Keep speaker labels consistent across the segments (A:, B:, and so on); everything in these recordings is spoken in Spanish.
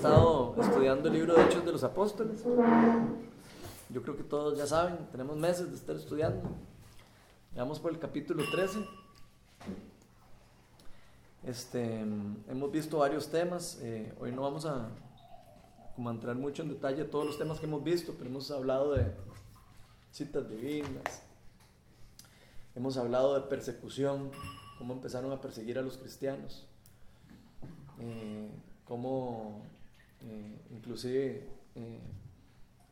A: estado estudiando el libro de Hechos de los Apóstoles. Yo creo que todos ya saben, tenemos meses de estar estudiando. Vamos por el capítulo 13. Este, hemos visto varios temas. Eh, hoy no vamos a como entrar mucho en detalle todos los temas que hemos visto, pero hemos hablado de citas divinas. Hemos hablado de persecución, cómo empezaron a perseguir a los cristianos. Eh, cómo eh, inclusive eh,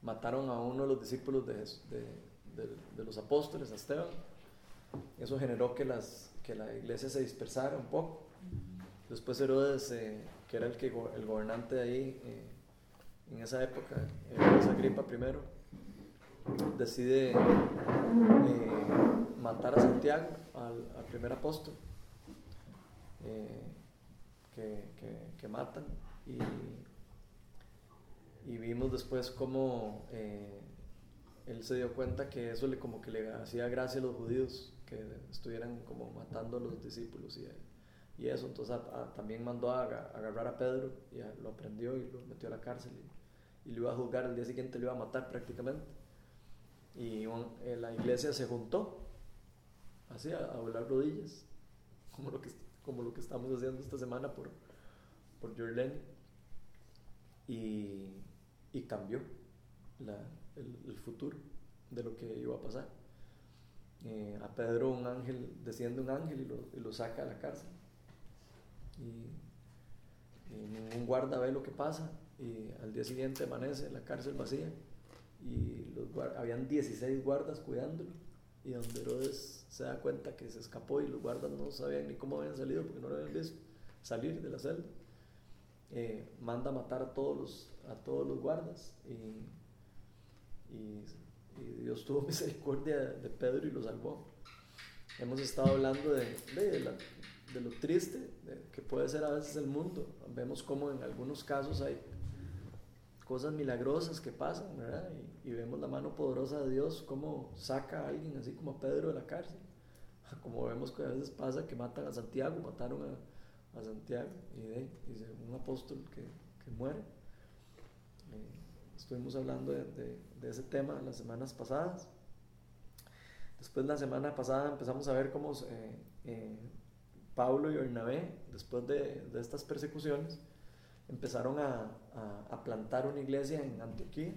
A: mataron a uno de los discípulos de, de, los apóstoles, a Esteban. Eso generó que, las, que la iglesia se dispersara un poco. Después Herodes, eh, que era el, que, el gobernante de ahí en esa época, esa gripa primero, decide matar a Santiago, al, primer apóstol, que, que matan y, vimos después cómo eh, él se dio cuenta que eso le como que le hacía gracia a los judíos que estuvieran como matando a los discípulos y, y eso, entonces también mandó a, agarrar a Pedro y lo aprendió y lo metió a la cárcel y, lo iba a juzgar, el día siguiente lo iba a matar prácticamente. Y eh, la iglesia se juntó, así, a, volar rodillas, como lo, que, como lo que estamos haciendo esta semana por, por Jorlen y, y cambió el, futuro de lo que iba a pasar. Eh, a Pedro un ángel, desciende un ángel y lo, y saca a la cárcel. Y, ningún guarda ve lo que pasa y al día siguiente amanece la cárcel vacía y los habían 16 guardas cuidándolo y donde Herodes se da cuenta que se escapó y los guardas no sabían ni cómo habían salido porque no lo habían visto salir de la celda eh, manda a matar a todos los, a todos los guardas y, Dios tuvo misericordia de Pedro y lo salvó. Hemos estado hablando de, de, lo triste que puede ser a veces el mundo. Vemos como en algunos casos hay cosas milagrosas que pasan. Y, vemos la mano poderosa de Dios, cómo saca a alguien así como a Pedro de la cárcel. Como vemos que a veces pasa que matan a Santiago, mataron a, a Santiago y de, un apóstol que, que muere. Eh, estuvimos hablando de, de, ese tema las semanas pasadas. Después la semana pasada empezamos a ver cómo eh, eh, Pablo y Bernabé, después de, de estas persecuciones, empezaron a, a, plantar una iglesia en Antioquía.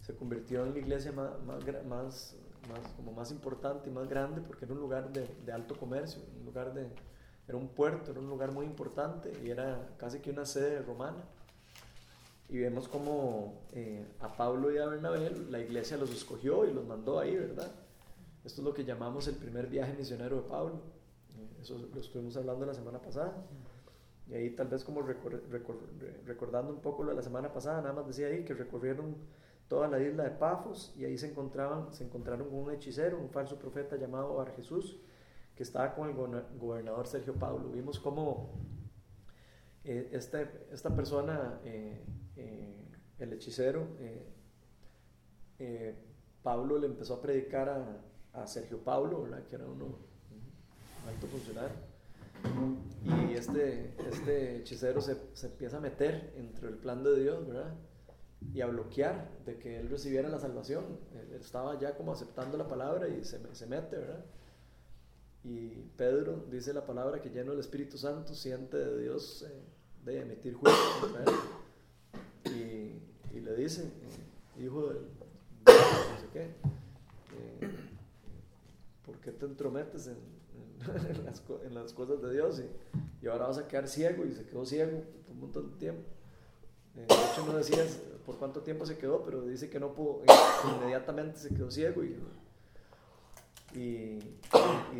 A: Se convirtió en la iglesia más, más, más, más, como más importante y más grande porque era un lugar de, de alto comercio, un lugar de, era un puerto, era un lugar muy importante y era casi que una sede romana. Y vemos como eh, a Pablo y a Bernabé la iglesia los escogió y los mandó ahí, ¿verdad? Esto es lo que llamamos el primer viaje misionero de Pablo. Eh, eso lo estuvimos hablando la semana pasada. Y ahí tal vez como recordando un poco lo de la semana pasada, nada más decía ahí que recorrieron toda la isla de Pafos y ahí se encontraban, se encontraron con un hechicero, un falso profeta llamado Bar Jesús, que estaba con el gobernador Sergio Pablo. Vimos cómo eh, este, esta persona, eh, eh, el hechicero, Pablo le empezó a predicar a, Sergio Pablo, que era uno, un alto funcionario. Y este, este hechicero se, se, empieza a meter entre el plan de Dios, ¿verdad? Y a bloquear de que él recibiera la salvación. Él estaba ya como aceptando la palabra y se, se mete, ¿verdad? Y Pedro dice la palabra que lleno el Espíritu Santo siente de Dios eh, de emitir juicio contra él. Y, le dice, eh, hijo de no sé qué, eh, ¿por qué te entrometes en, las, cosas de Dios? Y, ahora vas a quedar ciego y se quedó ciego por un montón de tiempo. de hecho no decías por cuánto tiempo se quedó, pero dice que no pudo, inmediatamente se quedó ciego y y,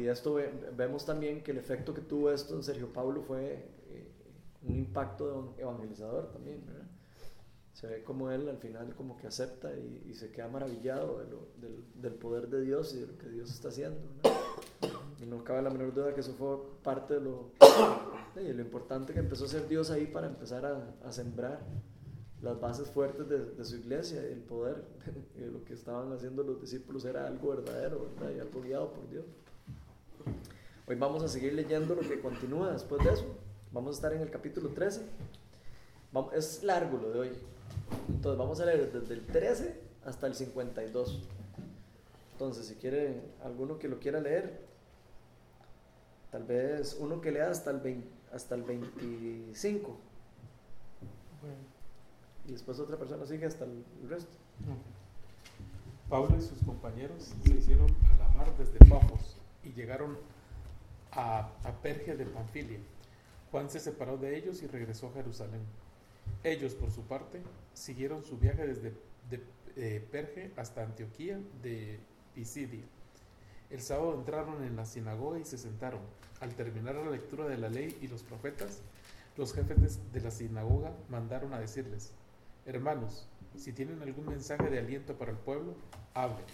A: esto vemos también que el efecto que tuvo esto en Sergio Pablo fue eh, un impacto evangelizador también, Se ve como él al final como que acepta y, se queda maravillado del, del, poder de Dios y de lo que Dios está haciendo. Y no cabe la menor duda que eso fue parte de lo, de lo importante que empezó a ser Dios ahí para empezar a, a sembrar las bases fuertes de, de su iglesia, el poder, y lo que estaban haciendo los discípulos era algo verdadero, ¿verdad? Y algo guiado por Dios. Hoy vamos a seguir leyendo lo que continúa después de eso. Vamos a estar en el capítulo 13. es largo lo de hoy. Entonces vamos a leer desde el 13 hasta el 52. Entonces, si quiere alguno que lo quiera leer, tal vez uno que lea hasta el, hasta el 25. Y después otra persona sigue hasta el, resto.
B: Pablo y sus compañeros se hicieron a la mar desde Pafos y llegaron a, a Perge de Panfilia. Juan se separó de ellos y regresó a Jerusalén. Ellos, por su parte, siguieron su viaje desde de, Perge hasta Antioquía de Pisidia. El sábado entraron en la sinagoga y se sentaron. Al terminar la lectura de la ley y los profetas, los jefes de la sinagoga mandaron a decirles, hermanos, si tienen algún mensaje de aliento para el pueblo, hablen.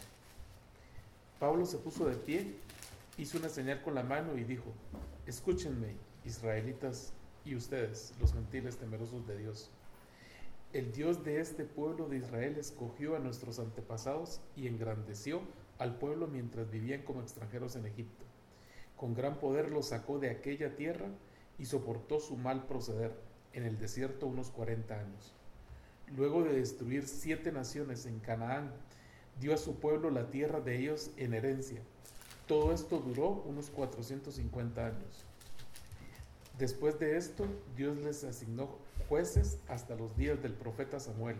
B: Pablo se puso de pie, hizo una señal con la mano y dijo, escúchenme, israelitas y ustedes, los gentiles temerosos de Dios. El Dios de este pueblo de Israel escogió a nuestros antepasados y engrandeció al pueblo mientras vivían como extranjeros en Egipto. Con gran poder los sacó de aquella tierra y soportó su mal proceder en el desierto unos cuarenta años. Luego de destruir siete naciones en Canaán, dio a su pueblo la tierra de ellos en herencia. Todo esto duró unos 450 años. Después de esto, Dios les asignó jueces hasta los días del profeta Samuel.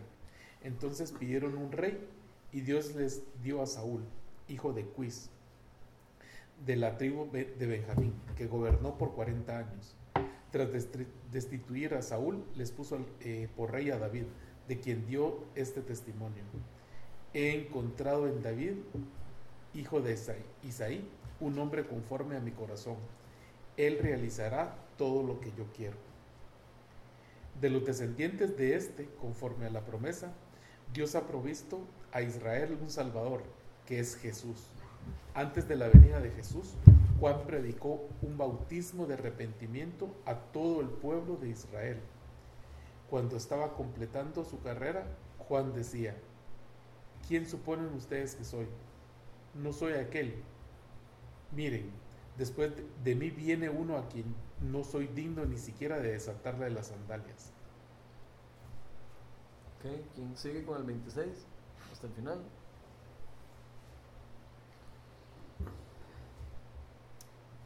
B: Entonces pidieron un rey y Dios les dio a Saúl, hijo de Cuis, de la tribu de Benjamín, que gobernó por 40 años. Tras destituir a Saúl, les puso eh, por rey a David, de quien dio este testimonio. He encontrado en David, hijo de Isaí, un hombre conforme a mi corazón. Él realizará todo lo que yo quiero. De los descendientes de este, conforme a la promesa, Dios ha provisto a Israel un Salvador, que es Jesús. Antes de la venida de Jesús, Juan predicó un bautismo de arrepentimiento a todo el pueblo de Israel. Cuando estaba completando su carrera, Juan decía, ¿quién suponen ustedes que soy? No soy aquel. Miren, después de mí viene uno a quien no soy digno ni siquiera de desatarle las sandalias.
A: ¿quién sigue con el 26? Hasta el final.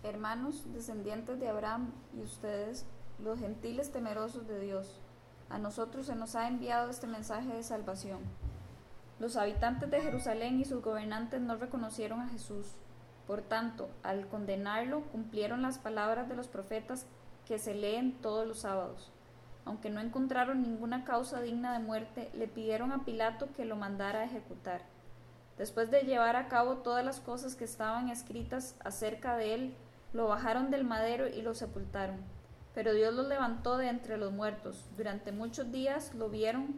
C: Hermanos, descendientes de Abraham y ustedes, los gentiles temerosos de Dios, a nosotros se nos ha enviado este mensaje de salvación. Los habitantes de Jerusalén y sus gobernantes no reconocieron a Jesús por tanto, al condenarlo, cumplieron las palabras de los profetas que se leen todos los sábados. Aunque no encontraron ninguna causa digna de muerte, le pidieron a Pilato que lo mandara a ejecutar. Después de llevar a cabo todas las cosas que estaban escritas acerca de él, lo bajaron del madero y lo sepultaron. Pero Dios lo levantó de entre los muertos. Durante muchos días lo vieron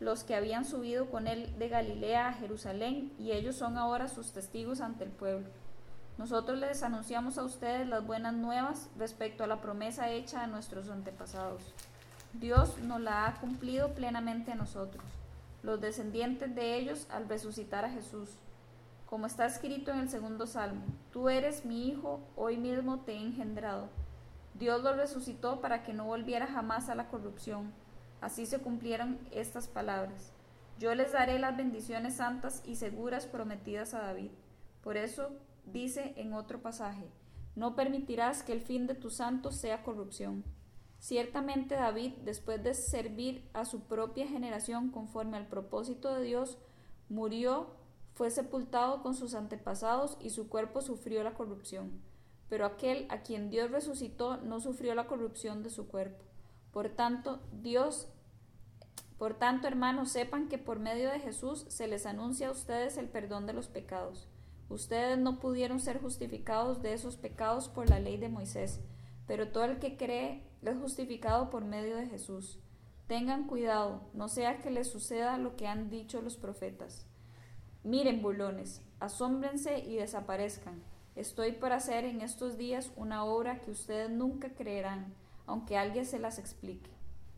C: los que habían subido con él de Galilea a Jerusalén, y ellos son ahora sus testigos ante el pueblo. Nosotros les anunciamos a ustedes las buenas nuevas respecto a la promesa hecha a nuestros antepasados. Dios nos la ha cumplido plenamente a nosotros, los descendientes de ellos, al resucitar a Jesús. Como está escrito en el segundo salmo, tú eres mi hijo, hoy mismo te he engendrado. Dios lo resucitó para que no volviera jamás a la corrupción. Así se cumplieron estas palabras. Yo les daré las bendiciones santas y seguras prometidas a David. Por eso dice en otro pasaje, no permitirás que el fin de tus santos sea corrupción. Ciertamente David, después de servir a su propia generación conforme al propósito de Dios, murió, fue sepultado con sus antepasados y su cuerpo sufrió la corrupción. Pero aquel a quien Dios resucitó no sufrió la corrupción de su cuerpo. Por tanto, Dios, por tanto, hermanos, sepan que por medio de Jesús se les anuncia a ustedes el perdón de los pecados. Ustedes no pudieron ser justificados de esos pecados por la ley de Moisés, pero todo el que cree es justificado por medio de Jesús. Tengan cuidado, no sea que les suceda lo que han dicho los profetas. Miren, burlones, asómbrense y desaparezcan. Estoy por hacer en estos días una obra que ustedes nunca creerán, aunque alguien se las explique.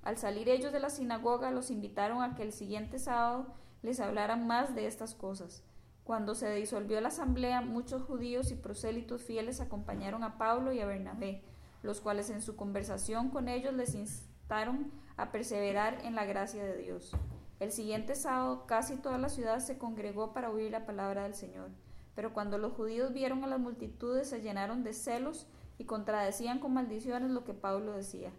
C: Al salir ellos de la sinagoga, los invitaron a que el siguiente sábado les hablaran más de estas cosas. Cuando se disolvió la asamblea, muchos judíos y prosélitos fieles acompañaron a Pablo y a Bernabé, los cuales en su conversación con ellos les instaron a perseverar en la gracia de Dios. El siguiente sábado casi toda la ciudad se congregó para oír la palabra del Señor. Pero cuando los judíos vieron a las multitudes se llenaron de celos y contradecían con maldiciones lo que Pablo decía.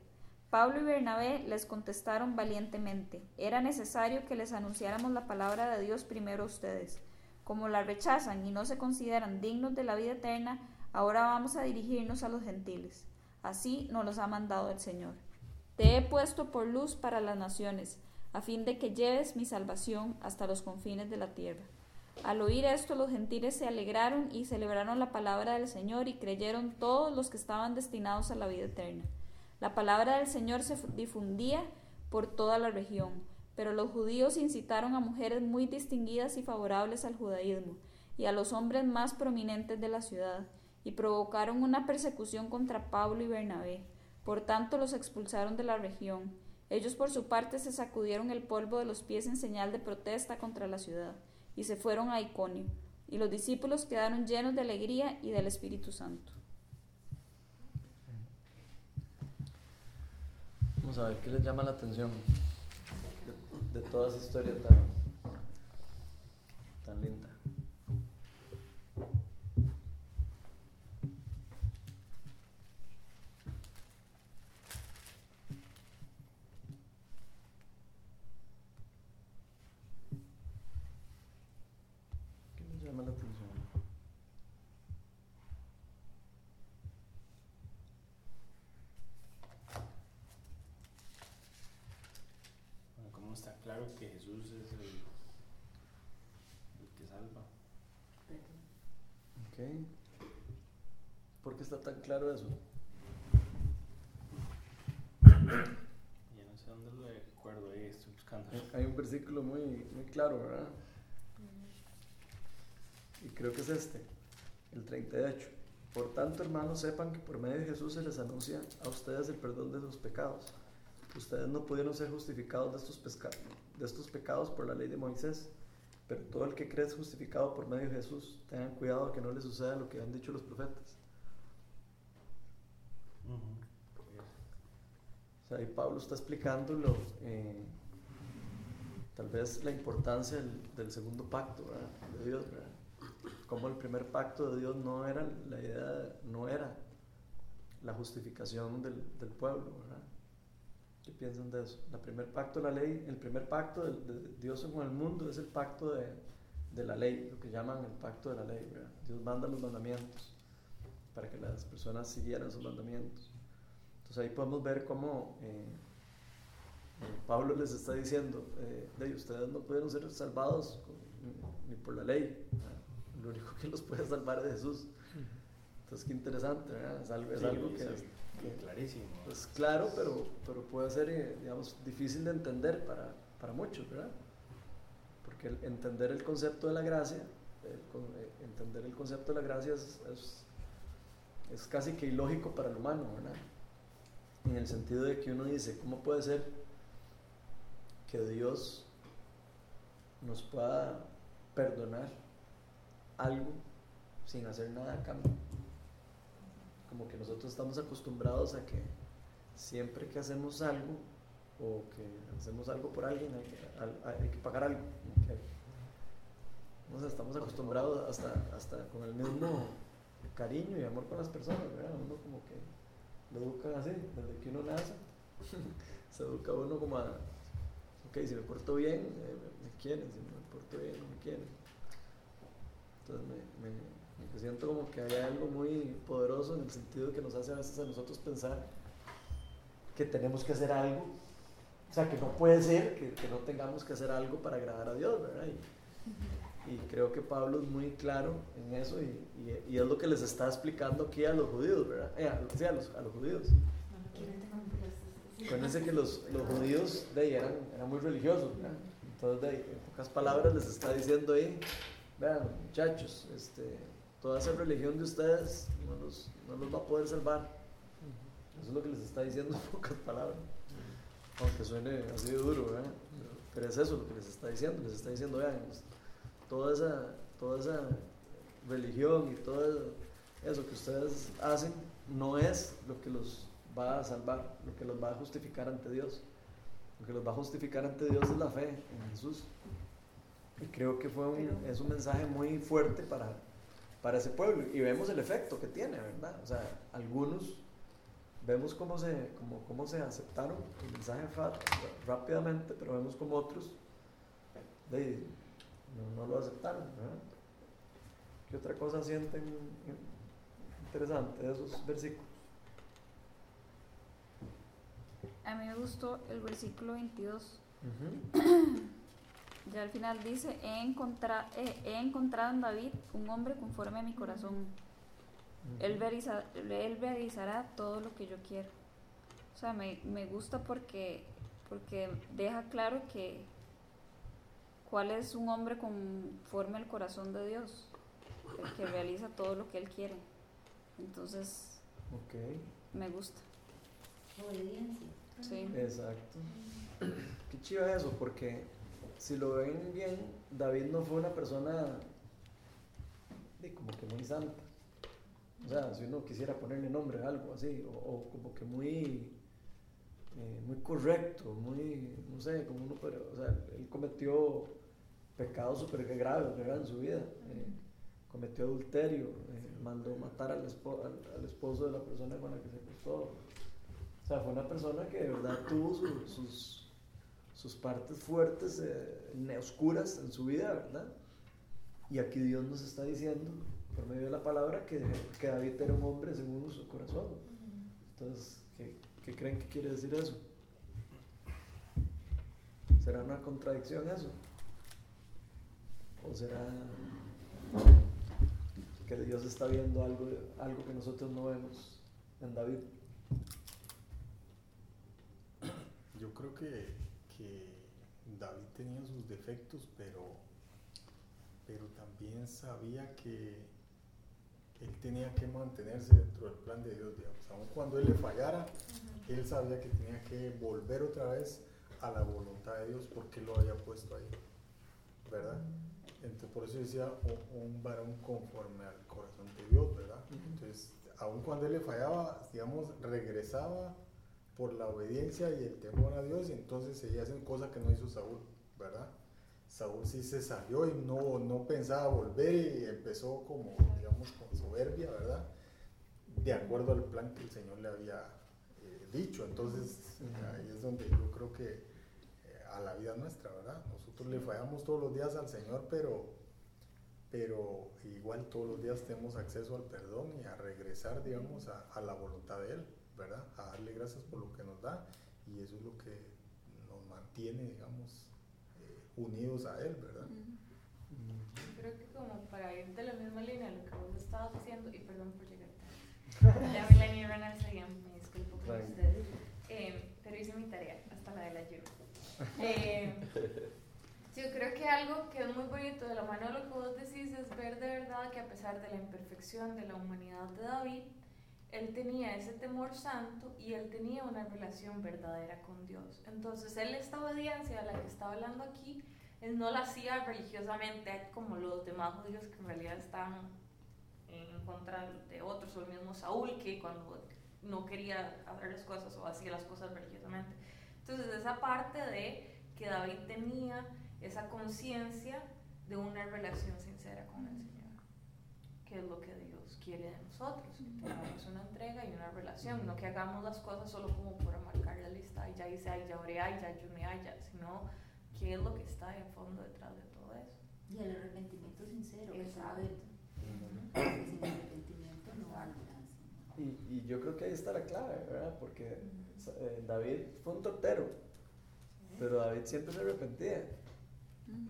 C: Pablo y Bernabé les contestaron valientemente, era necesario que les anunciáramos la palabra de Dios primero a ustedes. Como la rechazan y no se consideran dignos de la vida eterna, ahora vamos a dirigirnos a los gentiles. Así nos los ha mandado el Señor. Te he puesto por luz para las naciones, a fin de que lleves mi salvación hasta los confines de la tierra. Al oír esto, los gentiles se alegraron y celebraron la palabra del Señor y creyeron todos los que estaban destinados a la vida eterna. La palabra del Señor se difundía por toda la región, pero los judíos incitaron a mujeres muy distinguidas y favorables al judaísmo y a los hombres más prominentes de la ciudad, y provocaron una persecución contra Pablo y Bernabé. Por tanto los expulsaron de la región. Ellos por su parte se sacudieron el polvo de los pies en señal de protesta contra la ciudad, y se fueron a Iconio, y los discípulos quedaron llenos de alegría y del Espíritu Santo.
A: Vamos a ver qué les llama la atención de, toda esa historia tan, tan linda.
D: está claro que Jesús es el, el que salva.
A: Ok. ¿Por qué está tan claro eso?
D: Ya no sé dónde lo recuerdo, ahí estoy buscando.
A: Hay un versículo muy, muy claro, ¿verdad? Y creo que es este, el 38. Por tanto, hermanos, sepan que por medio de Jesús se les anuncia a ustedes el perdón de sus pecados ustedes no pudieron ser justificados de estos, de estos pecados por la ley de Moisés, pero todo el que cree es justificado por medio de Jesús. Tengan cuidado que no les suceda lo que han dicho los profetas. O sea, ahí Pablo está explicándolo, eh, tal vez la importancia del, segundo pacto de Dios, como el primer pacto de Dios no era la idea, no era la justificación del, del pueblo, ¿verdad? ¿Qué piensan de eso? La primer pacto de la ley, el primer pacto de, Dios con el mundo es el pacto de, de, la ley, lo que llaman el pacto de la ley. Dios manda los mandamientos para que las personas siguieran sus mandamientos. Entonces ahí podemos ver cómo eh, eh, Pablo les está diciendo, eh, de ustedes no pudieron ser salvados ni por la ley, lo único que los puede salvar es Jesús. Entonces qué interesante, es algo, es algo que
D: clarísimo.
A: Pues claro, pero, pero puede ser, eh, digamos, difícil de entender para, para muchos, ¿verdad? Porque entender el concepto de la gracia, eh, entender el concepto de la gracia es, es, casi que ilógico para el humano, ¿verdad? En el sentido de que uno dice, ¿cómo puede ser que Dios nos pueda perdonar algo sin hacer nada a cambio? Como que nosotros estamos acostumbrados a que siempre que hacemos algo o que hacemos algo por alguien hay que, pagar algo. estamos acostumbrados hasta, hasta con el mismo cariño y amor con las personas, ¿verdad? Uno como que lo educan así, desde que uno nace, se educa uno como a, ok, si me porto bien, eh, me quieren, si me porto bien, no me quieren. Entonces me siento como que hay algo muy poderoso en el sentido que nos hace a veces a nosotros pensar que tenemos que hacer algo. O sea, que no puede ser que, no tengamos que hacer algo para agradar a Dios, ¿verdad? Y, creo que Pablo es muy claro en eso y, es lo que les está explicando aquí a los judíos, ¿verdad? Eh, a, sí, a, los, judíos. Acuérdense que los, judíos de ahí eran, eran muy religiosos, ¿verdad? Entonces, de ahí, en pocas palabras, les está diciendo ahí, vean, muchachos, este, toda esa religión de ustedes no los, no los va a poder salvar. Eso es lo que les está diciendo en pocas palabras. Aunque suene así de duro, ¿verdad? Pero es eso lo que les está diciendo. Les está diciendo, vean, pues, toda esa, toda esa religión y todo eso que ustedes hacen no es lo que los va a salvar, lo que los va a justificar ante Dios. Lo que los va a justificar ante Dios es la fe en Jesús. Y creo que fue un, es un mensaje muy fuerte para, para ese pueblo. Y vemos el efecto que tiene, ¿verdad? O sea, algunos vemos cómo se, cómo, cómo se aceptaron el mensaje rápidamente, pero vemos como otros de, no, no lo aceptaron, ¿verdad? ¿Qué otra cosa sienten interesante de esos versículos?
C: A mí me gustó el versículo 22.
A: Ujú.
C: Ya al final dice, he, encontra- eh, he encontrado en David un hombre conforme a mi corazón. Él, veriza- él realizará todo lo que yo quiero. O sea, me, me gusta porque, porque deja claro que cuál es un hombre conforme al corazón de Dios, el que realiza todo lo que él quiere. Entonces,
A: Ok,
C: me gusta.
E: Obediencia.
C: Sí.
A: exacto. Qué chido eso, porque si lo ven bien, David no fue una persona como que muy santa. O sea, si uno quisiera ponerle nombre a algo así, o, como que muy, eh, muy correcto, muy, no sé, como uno, pero, o sea, él cometió pecados súper graves ¿verdad? en su vida. eh, cometió adulterio, eh, mandó matar al, espo- al, esposo de la persona con la que se acostó. O sea, fue una persona que de verdad tuvo su- sus, sus partes fuertes, eh, ne- oscuras en su vida, ¿verdad? Y aquí Dios nos está diciendo, por medio de la palabra, que, que David era un hombre según su corazón. Entonces, ¿qué, qué creen que quiere decir eso? ¿Será una contradicción eso? ¿O será que Dios está viendo algo, algo que nosotros no vemos en David?
F: Yo creo que, que David tenía sus defectos, pero, pero también sabía que él tenía que mantenerse dentro del plan de Dios, digamos. Aun cuando él le fallara, él sabía que tenía que volver otra vez a la voluntad de Dios porque él lo había puesto ahí, ¿verdad? Entonces, por eso decía "Un- varón conforme al corazón de Dios, ¿verdad? Entonces, aun cuando él le fallaba, digamos, regresaba por la obediencia y el temor a Dios y entonces seguía haciendo cosas que no hizo Saúl, ¿verdad? Saúl sí se salió y no, no pensaba volver y empezó como, digamos, con soberbia, ¿verdad? De acuerdo al plan que el Señor le había eh, dicho. Entonces, ahí es donde yo creo que eh, a la vida nuestra, ¿verdad? Nosotros le fallamos todos los días al Señor, pero, pero igual todos los días tenemos acceso al perdón y a regresar, digamos, a, a la voluntad de Él, ¿verdad? A darle gracias por lo que nos da y eso es lo que nos mantiene, digamos, eh, unidos a Él, ¿verdad?
E: Creo que como para ir de la misma línea lo que vos estabas diciendo, y perdón por llegar tarde. Ya Melanie Renner seguía, me disculpo con ustedes, eh, pero hice mi tarea, hasta la de la Giro. Eh, yo creo que algo que es muy bonito de la mano de lo que vos decís es ver de verdad que a pesar de la imperfección de la humanidad de David, él tenía ese temor santo y él tenía una relación verdadera con Dios. Entonces, él esta obediencia a la que está hablando aquí, él no la hacía religiosamente como los demás judíos que en realidad estaban en contra de otros, o el mismo Saúl que cuando no quería hacer las cosas o hacía las cosas religiosamente. Entonces, esa parte de que David tenía esa conciencia de una relación sincera con el Señor, que es lo que Dios quiere de nosotros, que tengamos una entrega y una relación, no que hagamos las cosas solo como por marcar la lista, ay, ya hice, ay, ya oré, ay, ya ayuné, ay, ya, sino qué es lo que está en fondo detrás de todo eso.
G: Y el arrepentimiento sincero, que
E: Exacto.
G: sabe, porque sin arrepentimiento no hay.
A: Y, y yo creo que ahí está la clave, ¿verdad? Porque eh, David fue un tortero, pero David siempre se arrepentía,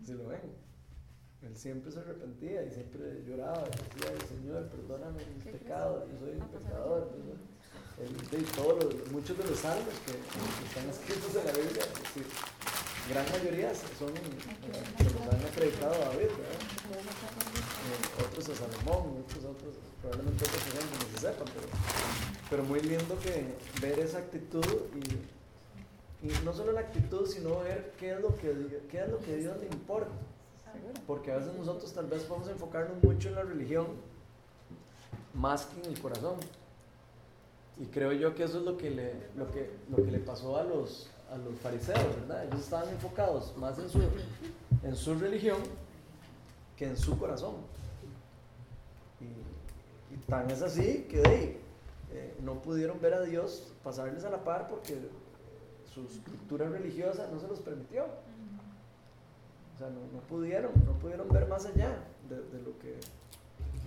A: si lo ven. Él siempre se arrepentía y siempre lloraba y decía, "Ay, Señor, perdóname mis
C: ¿Qué
A: pecados, yo soy un
C: Ah, pues,
A: pecador. yo soy-". Él- todos los- muchos de los salmos que, que están escritos en la Biblia, es decir, gran mayoría son eh, que los han acreditado a David. Eh, otros a Salomón, otros, otros, probablemente otros personas que no se sepan, pero, pero muy lindo que ver esa actitud y, y no solo la actitud, sino ver qué es lo que, qué es lo que a Dios le importa. Porque a veces nosotros tal vez podemos enfocarnos mucho en la religión más que en el corazón. Y creo yo que eso es lo que le, lo que, lo que le pasó a los, a los fariseos, ¿verdad? Ellos estaban enfocados más en su, en su religión que en su corazón. Y, tan es así que ahí, eh, no pudieron ver a Dios pasarles a la par porque su estructura religiosa no se los permitió. O sea, no, no pudieron, no pudieron ver más allá de, de lo que...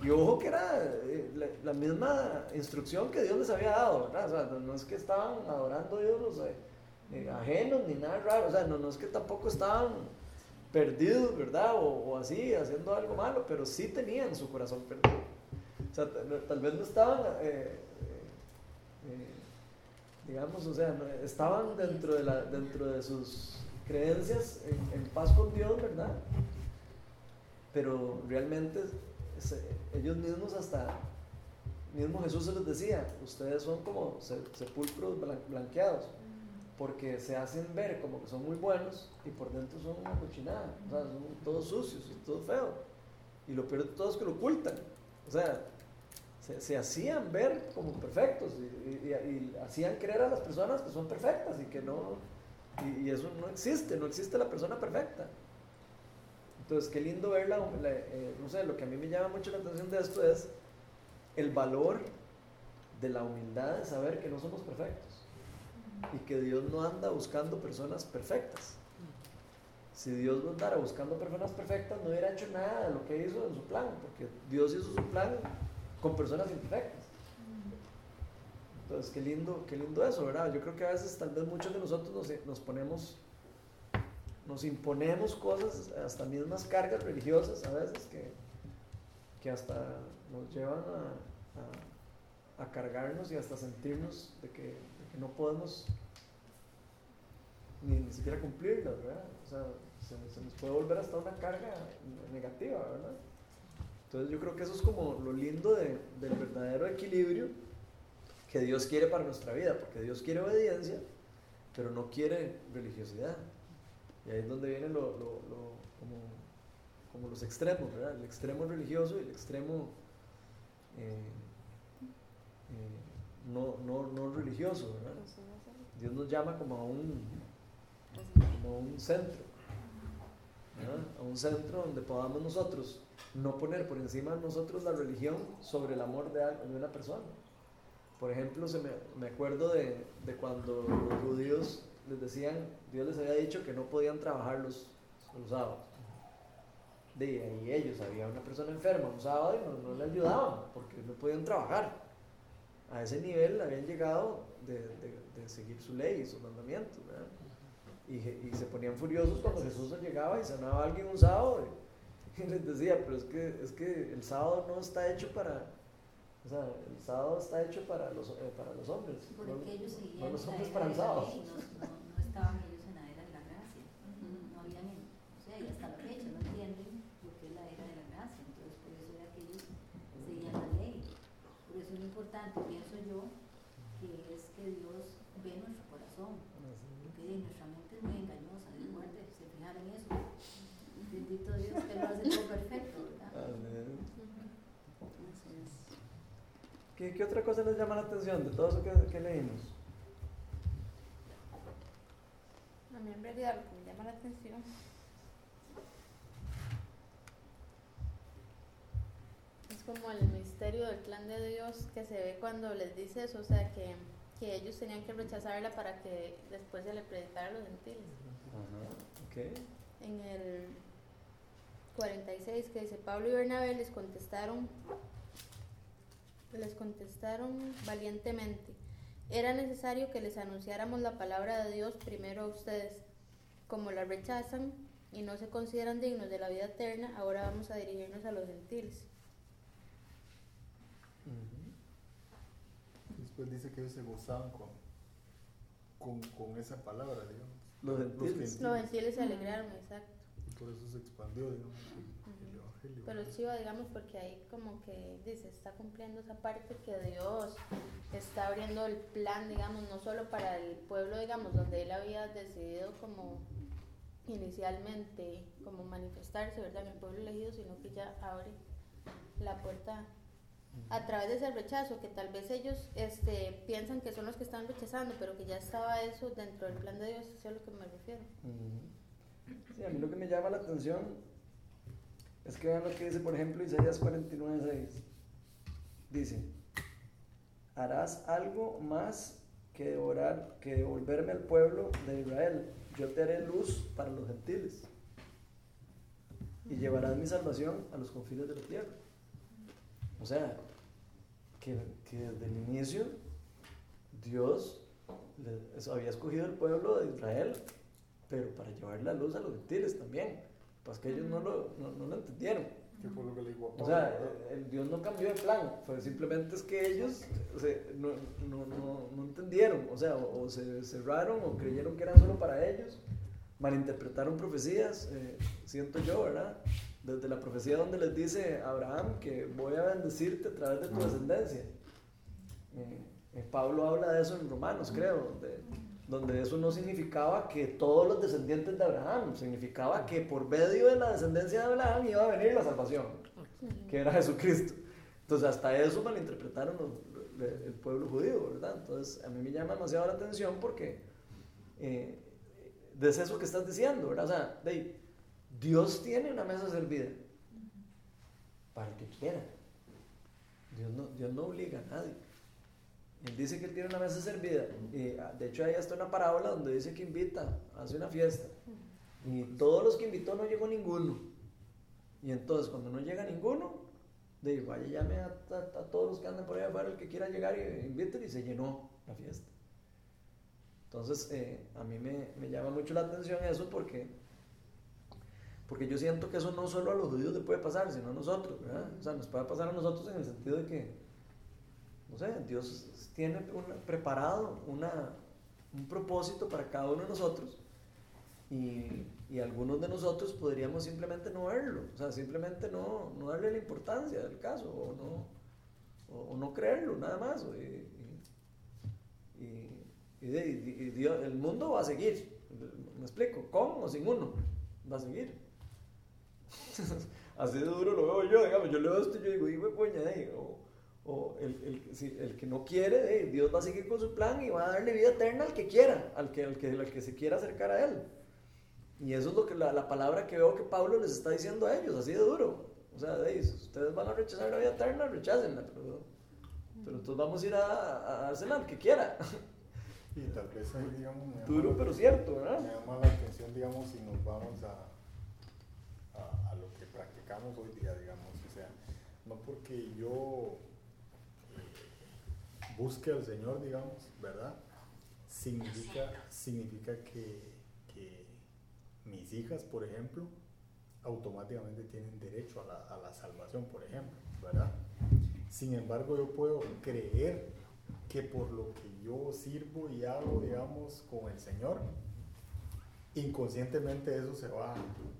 A: Y ojo que era eh, la, la misma instrucción que Dios les había dado, ¿verdad? O sea, no, es que estaban adorando a Dios eh, eh, ajenos ni nada raro, o sea, no, no es que tampoco estaban perdidos, ¿verdad? O, o así, haciendo algo malo, pero sí tenían su corazón perdido. O sea, tal, vez no estaban, eh, digamos, o sea, estaban dentro de, la, dentro de sus creencias en, en paz con Dios, ¿verdad? Pero realmente se- ellos mismos hasta, mismo Jesús se les decía, ustedes son como se- sepulcros blan- blanqueados, porque se hacen ver como que son muy buenos y por dentro son una cochinada, o sea, son todos sucios y todo feo. Y lo peor de todo es que lo ocultan, o sea, se, se hacían ver como perfectos y, y- y- y hacían creer a las personas que son perfectas y que no, y, eso no existe, no existe la persona perfecta. Entonces, qué lindo ver la, la- eh, no sé, lo que a mí me llama mucho la atención de esto es el valor de la humildad de saber que no somos perfectos y que Dios no anda buscando personas perfectas. Si Dios no andara buscando personas perfectas, no hubiera hecho nada de lo que hizo en su plan, porque Dios hizo su plan con personas imperfectas. Entonces, qué lindo, qué lindo eso, ¿verdad? Yo creo que a veces tal vez muchos de nosotros nos, nos ponemos, nos imponemos cosas, hasta mismas cargas religiosas a veces que, que hasta nos llevan a, a- cargarnos y hasta sentirnos de que, no podemos ni, ni siquiera cumplirlas, ¿verdad? O sea, se, nos puede volver hasta una carga negativa, ¿verdad? Entonces yo creo que eso es como lo lindo de- del verdadero equilibrio que Dios quiere para nuestra vida, porque Dios quiere obediencia, pero no quiere religiosidad. Y ahí es donde vienen lo, como, los extremos, ¿verdad? El extremo religioso y el extremo eh, eh, no, no, no religioso, ¿verdad? Dios nos llama como a un, como a un centro, ¿verdad? a un centro donde podamos nosotros no poner por encima de nosotros la religión sobre el amor de una persona. Por ejemplo, se me, me acuerdo de, de cuando los judíos les decían, Dios les había dicho que no podían trabajar los, los sábados. De ahí ellos, había una persona enferma un sábado y no, no le ayudaban porque no podían trabajar. A ese nivel habían llegado de, de- seguir su ley y sus mandamientos. Y, y se ponían furiosos cuando Jesús llegaba y sanaba a alguien un sábado. Y, y les decía, pero es que, es que el sábado no está hecho para... O sea, el sábado está hecho para los, eh, para los hombres. no-
G: Porque ellos
A: no
G: seguían
A: los
G: la
A: hombres para el sábado.
G: no, no, no estaban ellos en la era de la gracia. No habían, en- o sea, y hasta la fecha no entienden lo que es la era de la gracia. Entonces, por eso era que ellos seguían la ley. Por eso es importante, pienso yo, que es que Dios ve nuestro corazón. Porque nuestra mente es muy engañosa, Dios guarde, se fijaron en eso. Bendito Dios que lo hace todo perfecto, ¿verdad?
A: Amén.
G: Entonces,
A: ¿Qué, otra cosa les llama la atención de todo eso que, que leímos?
H: A mí en realidad lo que me llama la atención es como el misterio del plan de Dios que se ve cuando les dice eso, o sea, que, que ellos tenían que rechazarla para que después se le predicara a los gentiles.
A: Ok.
H: En el 46 que dice Pablo y Bernabé les contestaron les contestaron valientemente era necesario que les anunciáramos la palabra de Dios primero a ustedes como la rechazan y no se consideran dignos de la vida eterna ahora vamos a dirigirnos a los gentiles.
F: Después dice que ellos se gozaban con, con, con esa palabra, digamos.
A: Los gentiles.
H: los gentiles se alegraron exacto
F: por eso se expandió, digamos, el, el evangelio.
H: Pero es chiva, digamos, porque ahí como que dice, está cumpliendo esa parte que Dios está abriendo el plan, digamos, no solo para el pueblo, digamos, donde él había decidido como inicialmente como manifestarse, ¿verdad? En el pueblo elegido, sino que ya abre la puerta a través de ese rechazo, que tal vez ellos este, piensan que son los que están rechazando, pero que ya estaba eso dentro del plan de Dios, eso es a lo que me refiero.
A: Ujú. Sí, a mí lo que me llama la atención es que vean lo que dice, por ejemplo, Isaías 49, 6. Dice, harás algo más que devorar, que devolverme al pueblo de Israel. Yo te haré luz para los gentiles y llevarás mi salvación a los confines de la tierra. O sea, que, que desde el inicio Dios había escogido el pueblo de Israel, pero para llevar la luz a los gentiles también. Pues que ellos no lo, no, no lo entendieron.
F: ¿Qué fue lo que le dijo a
A: O sea, el, Dios no cambió de plan, fue simplemente es que ellos o sea, no, no, no, no entendieron, o sea, o, o se cerraron o creyeron que eran solo para ellos, malinterpretaron profecías, eh, siento yo, ¿verdad? Desde la profecía donde les dice a Abraham que voy a bendecirte a través de tu descendencia. Eh, eh, Pablo habla de eso en Romanos, creo, donde, donde eso no significaba que todos los descendientes de Abraham, significaba que por medio de la descendencia de Abraham iba a venir la salvación, que era Jesucristo. Entonces hasta eso malinterpretaron los- el pueblo judío, ¿verdad? Entonces a mí me llama demasiado la atención porque eh, es eso que estás diciendo, ¿verdad? O sea, de- Dios tiene una mesa servida para el que quiera. Dios no, Dios no obliga a nadie. Él dice que él tiene una mesa servida. Y, ah, de hecho, hay hasta una parábola donde dice que invita, hace una fiesta. Y todos los que invitó no llegó ninguno. Y entonces, cuando no llega ninguno, digo, vaya, llame a, a- a todos los que andan por ahí afuera, el que quiera llegar y inviten, y se llenó la fiesta. Entonces, eh, a mí me, me llama mucho la atención eso porque, porque yo siento que eso no solo a los judíos le puede pasar, sino a nosotros, ¿verdad? O sea, nos puede pasar a nosotros en el sentido de que, no sé, Dios tiene una- preparado una, un propósito para cada uno de nosotros y, y algunos de nosotros podríamos simplemente no verlo, o sea, simplemente no, no darle la importancia del caso o no, o, no creerlo, nada más. y, y- Dios- el mundo va a seguir, me explico, con o sin uno, va a seguir. Así de duro lo veo yo, digamos, yo leo esto y yo digo, hijo de puña, eh", o el, el- si- el que no quiere, eh, Dios va a seguir con su plan y va a darle vida eterna al que quiera, al que, al que, al que se quiera acercar a Él. Y eso es lo que la, la palabra que veo que Pablo les está diciendo a ellos, así de duro. O sea, de, si ustedes van a rechazar la vida eterna, rechácenla, pero, pero entonces vamos a ir a, a dársela al que quiera.
F: Y tal vez ahí, digamos, me
A: Duro, pero cierto,
F: Me llama la atención, digamos, si nos vamos a, a, a lo que practicamos hoy día, digamos. O sea, no porque yo busque al Señor, digamos, ¿verdad? Significa, significa que, mis hijas, por ejemplo, automáticamente tienen derecho a la, a la salvación, por ejemplo, ¿verdad? Sin embargo, yo puedo creer que por lo que yo sirvo y hago, digamos, con el Señor, inconscientemente eso se va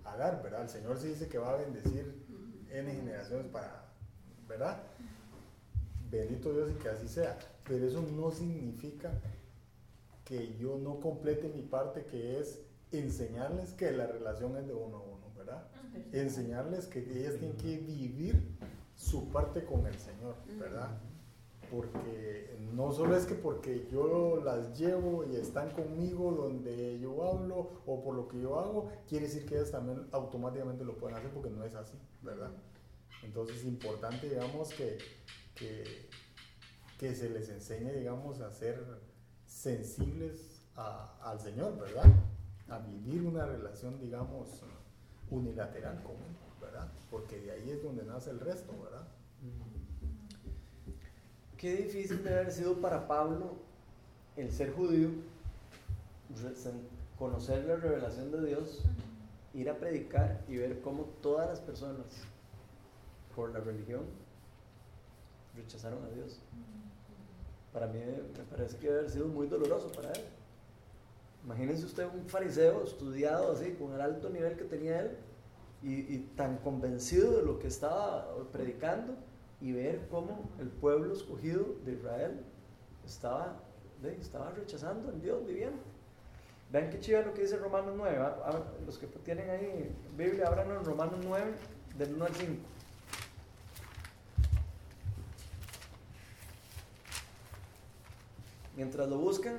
F: a dar, ¿verdad? El Señor sí dice que va a bendecir N generaciones para, ¿verdad? Bendito Dios y que así sea. Pero eso no significa que yo no complete mi parte, que es enseñarles que la relación es de uno a uno, ¿verdad? Enseñarles que ellas tienen que vivir su parte con el Señor, ¿verdad? Porque no solo es que porque yo las llevo y están conmigo donde yo hablo o por lo que yo hago, quiere decir que ellas también automáticamente lo pueden hacer porque no es así, ¿verdad? Entonces es importante, digamos, que, que, se les enseñe, digamos, a ser sensibles al Señor, ¿verdad? A vivir una relación, digamos, unilateral con Él, ¿verdad? Porque de ahí es donde nace el resto, ¿verdad?
A: Qué difícil debe haber sido para Pablo el ser judío, conocer la revelación de Dios, ir a predicar y ver cómo todas las personas, por la religión, rechazaron a Dios. Para mí me parece que debe haber sido muy doloroso para él. Imagínense usted un fariseo estudiado así, con el alto nivel que tenía él, y, tan convencido de lo que estaba predicando, y ver cómo el pueblo escogido de Israel estaba, estaba rechazando al Dios viviente. Vean qué chido lo que dice Romanos 9. ¿va? Abran- Los que tienen ahí Biblia, abran en Romanos 9, del 1 al 5. Mientras lo buscan,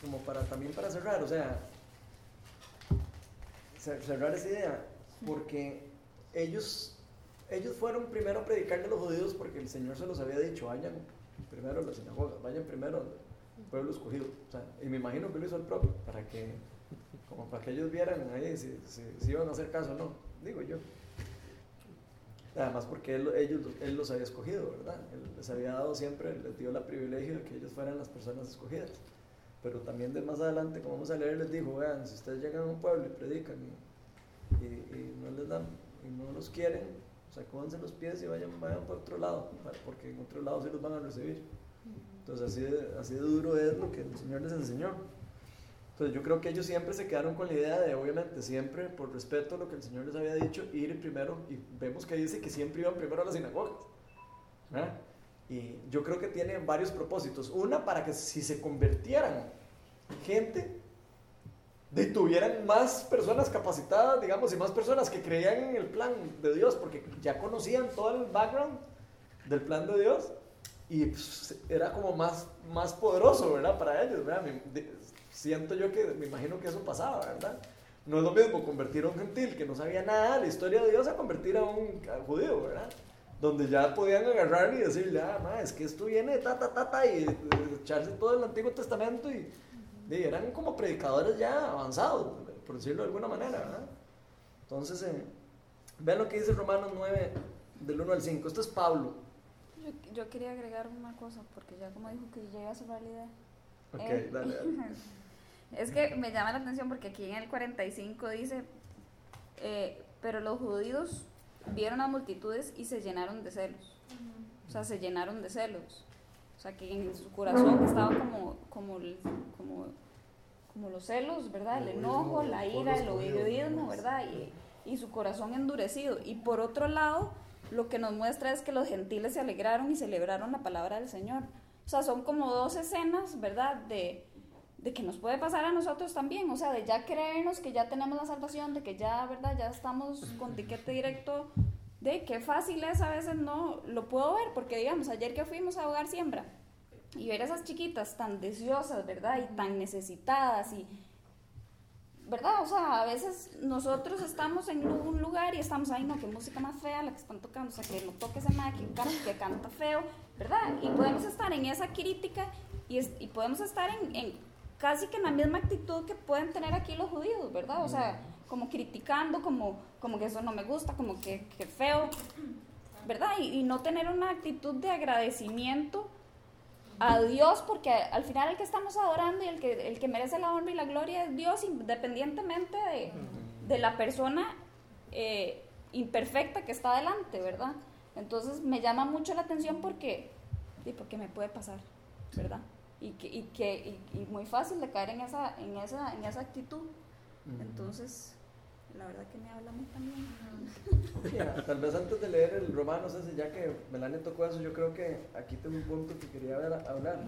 A: como para también para cerrar, o sea, cer- cerrar esa idea, porque ellos, ellos fueron primero a predicarle a los judíos porque el Señor se los había dicho, vayan primero a las sinagogas, vayan primero al pueblo escogido, y me imagino que lo hizo el propio, para que, como para que ellos vieran ahí si iban a hacer caso o no, digo yo. Además porque él, ellos, él los había escogido, ¿verdad? Él les había dado siempre, les dio el privilegio de que ellos fueran las personas escogidas. Pero también de más adelante, como vamos a leer, les dijo, vean, si ustedes llegan a un pueblo y predican y, y- y no les dan, y no los quieren, sacúdense los pies y vayan, vayan por otro lado, porque en otro lado sí los van a recibir. Entonces así así de duro es lo que el Señor les enseñó. Entonces yo creo que ellos siempre se quedaron con la idea de, obviamente, siempre, por respeto a lo que el Señor les había dicho, ir primero, y vemos que dice que siempre iban primero a las sinagogas. ¿verdad? Y yo creo que tiene varios propósitos. Una, para que si se convirtieran gente, de, tuvieran más personas capacitadas, digamos, y más personas que creían en el plan de Dios, porque ya conocían todo el background del plan de Dios, y pues, era como más, más poderoso, ¿verdad? Para ellos, ¿verdad? Siento yo que, me imagino que eso pasaba, ¿verdad? No es lo mismo convertir a un gentil que no sabía nada de la historia de Dios a convertir a un judío, ¿verdad? Donde ya podían agarrar y decirle, ah, ma, es que esto viene ta, ta, ta, ta, y echarse todo el Antiguo Testamento y, y eran como predicadores ya avanzados, por decirlo de alguna manera, ¿verdad? Entonces, eh, vean lo que dice Romanos 9, del 1 al 5. Esto es Pablo.
C: Yo, yo quería agregar una cosa, porque ya como dijo que llega a cerrar la idea.
A: Ok,
C: Eh,
A: dale, dale.
C: Es que me llama la atención porque aquí en el 45 dice, eh, pero los judíos vieron a multitudes y se llenaron de celos. O sea, se llenaron de celos. O sea, que en su corazón estaba como, como, como, como los celos, ¿verdad? El enojo, la ira, el
F: digamos.
C: ¿verdad? Y, y su corazón endurecido. Y por otro lado, lo que nos muestra es que los gentiles se alegraron y celebraron la palabra del Señor. O sea, son como dos escenas, ¿verdad? De, de que nos puede pasar a nosotros también, o sea, de ya creernos que ya tenemos la salvación, de que ya, ¿verdad? Ya estamos con tiquete directo, de qué fácil es a veces no, lo puedo ver, porque digamos, ayer que fuimos a Hogar Siembra y ver a esas chiquitas tan deseosas, ¿verdad? Y tan necesitadas y, ¿verdad? O sea, a veces nosotros estamos en un lugar y estamos ahí, no, qué música más fea la que están tocando, o sea, que no toque ese que canta, feo, ¿verdad? Y podemos estar en esa crítica y, es- y podemos estar en, en casi que en la misma actitud que pueden tener aquí los judíos, ¿verdad? O sea, como criticando, como, como que eso no me gusta, como que, que feo, ¿verdad? Y no tener una actitud de agradecimiento a Dios, porque al final el que estamos adorando y el que, el que merece la honra y la gloria es Dios, independientemente de, de la persona eh, imperfecta que está delante, ¿verdad? Entonces me llama mucho la atención porque, sí, porque me puede pasar, ¿verdad? Y, que, y, que, y, y muy fácil de caer en esa, en esa, en esa actitud. Entonces, la verdad que me habla muy también.
A: Tal vez antes de leer el Romanos ese, ya que Melania tocó eso, yo creo que aquí tengo un punto que quería hablar.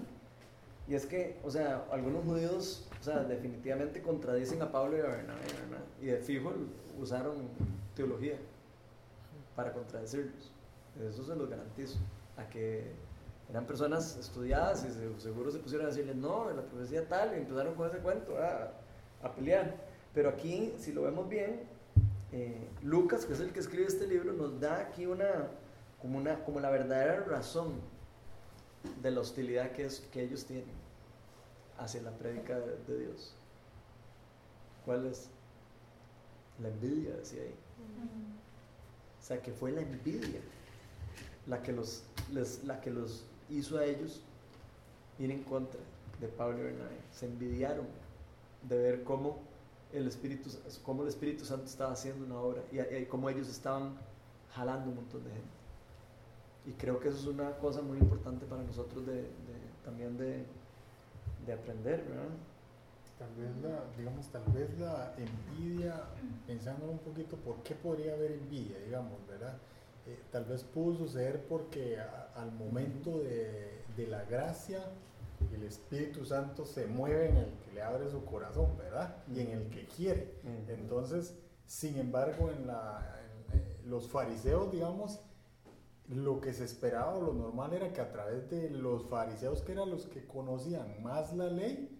A: Y es que, o sea, algunos judíos, o sea, definitivamente contradicen a Pablo y a Bernabé, ¿verdad? Y de fijo usaron teología para contradecirlos. Eso se los garantizo. A que eran personas estudiadas y se- seguro se pusieron a decirles, no, la profecía tal, y empezaron con ese cuento a, a pelear. Pero aquí, si lo vemos bien, eh, Lucas, que es el que escribe este libro, nos da aquí una como, una, como la verdadera razón de la hostilidad que, es, que ellos tienen hacia la prédica de, Dios. ¿Cuál es? La envidia, decía ahí. O sea, que fue la envidia la que los, les- la que los hizo a ellos ir en contra de Pablo y Bernabé. Se envidiaron de ver cómo el Espíritu, cómo el Espíritu Santo estaba haciendo una obra y, cómo ellos estaban jalando un montón de gente. Y creo que eso es una cosa muy importante para nosotros de, también de, de aprender, ¿verdad?
F: Tal vez la, digamos, tal vez la envidia, pensando un poquito por qué podría haber envidia, digamos, ¿verdad? Eh, tal vez pudo suceder porque al momento de, de la gracia, el Espíritu Santo se mueve en el que le abre su corazón, ¿verdad? Y en el que quiere. Entonces, sin embargo, en la, en, eh, los fariseos, digamos, lo que se esperaba o lo normal era que a través de los fariseos, que eran los que conocían más la ley,